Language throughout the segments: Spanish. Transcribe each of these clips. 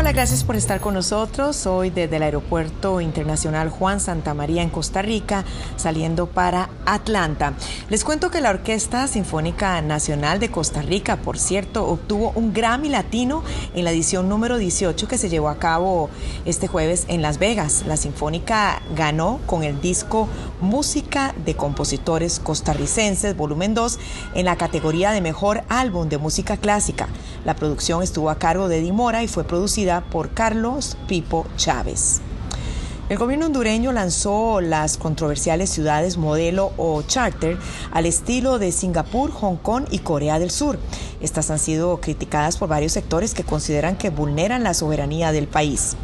Hola, gracias por estar con nosotros. Hoy desde el Aeropuerto Internacional Juan Santa María en Costa Rica, saliendo para Atlanta. Les cuento que la Orquesta Sinfónica Nacional de Costa Rica, por cierto, obtuvo un Grammy Latino en la edición número 18 que se llevó a cabo este jueves en Las Vegas. La Sinfónica ganó con el disco Música de Compositores Costarricenses, volumen 2, en la categoría de Mejor Álbum de Música Clásica. La producción estuvo a cargo de Dimora y fue producida por Carlos Pipo Chávez. El gobierno hondureño lanzó las controversiales ciudades modelo o charter al estilo de Singapur, Hong Kong y Corea del Sur. Estas han sido criticadas por varios sectores que consideran que vulneran la soberanía del país.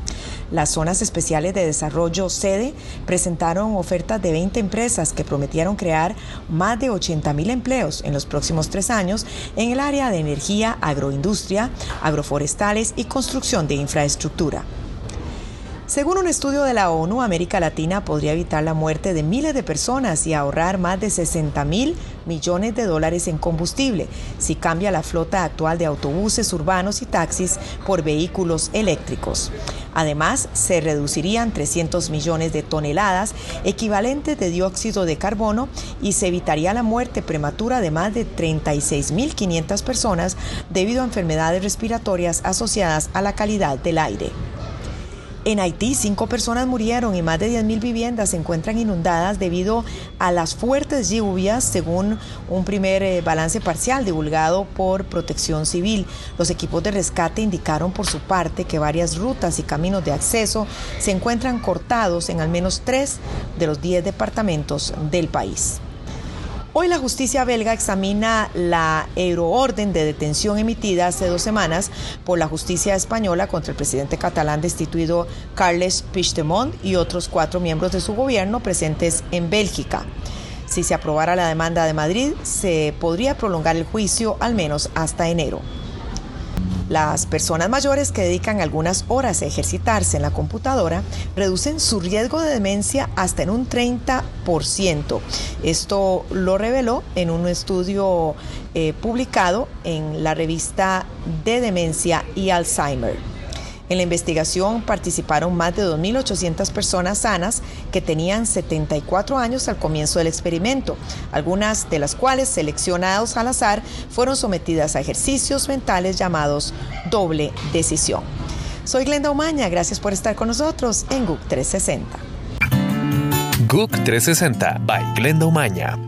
Las zonas especiales de desarrollo sede presentaron ofertas de 20 empresas que prometieron crear más de 80 mil empleos en los próximos tres años en el área de energía, agroindustria, agroforestales y construcción de infraestructura. Según un estudio de la ONU, América Latina podría evitar la muerte de miles de personas y ahorrar más de 60 mil millones de dólares en combustible si cambia la flota actual de autobuses urbanos y taxis por vehículos eléctricos. Además, se reducirían 300 millones de toneladas equivalentes de dióxido de carbono y se evitaría la muerte prematura de más de 36.500 personas debido a enfermedades respiratorias asociadas a la calidad del aire. En Haití, cinco personas murieron y más de 10.000 viviendas se encuentran inundadas debido a las fuertes lluvias, según un primer eh, balance parcial divulgado por Protección Civil. Los equipos de rescate indicaron por su parte que varias rutas y caminos de acceso se encuentran cortados en al menos tres de los diez departamentos del país. Hoy la justicia belga examina la euroorden de detención emitida hace dos semanas por la justicia española contra el presidente catalán destituido Carles Puigdemont y otros cuatro miembros de su gobierno presentes en Bélgica. Si se aprobara la demanda de Madrid, se podría prolongar el juicio al menos hasta enero. Las personas mayores que dedican algunas horas a ejercitarse en la computadora reducen su riesgo de demencia hasta en un 30%. Esto lo reveló en un estudio eh, publicado en la revista de Demencia y Alzheimer. En la investigación participaron más de 2.800 personas sanas que tenían 74 años al comienzo del experimento, algunas de las cuales seleccionados al azar fueron sometidas a ejercicios mentales llamados doble decisión. Soy Glenda Omaña, gracias por estar con nosotros en GUC 360. GUC 360 by Glenda Umaña.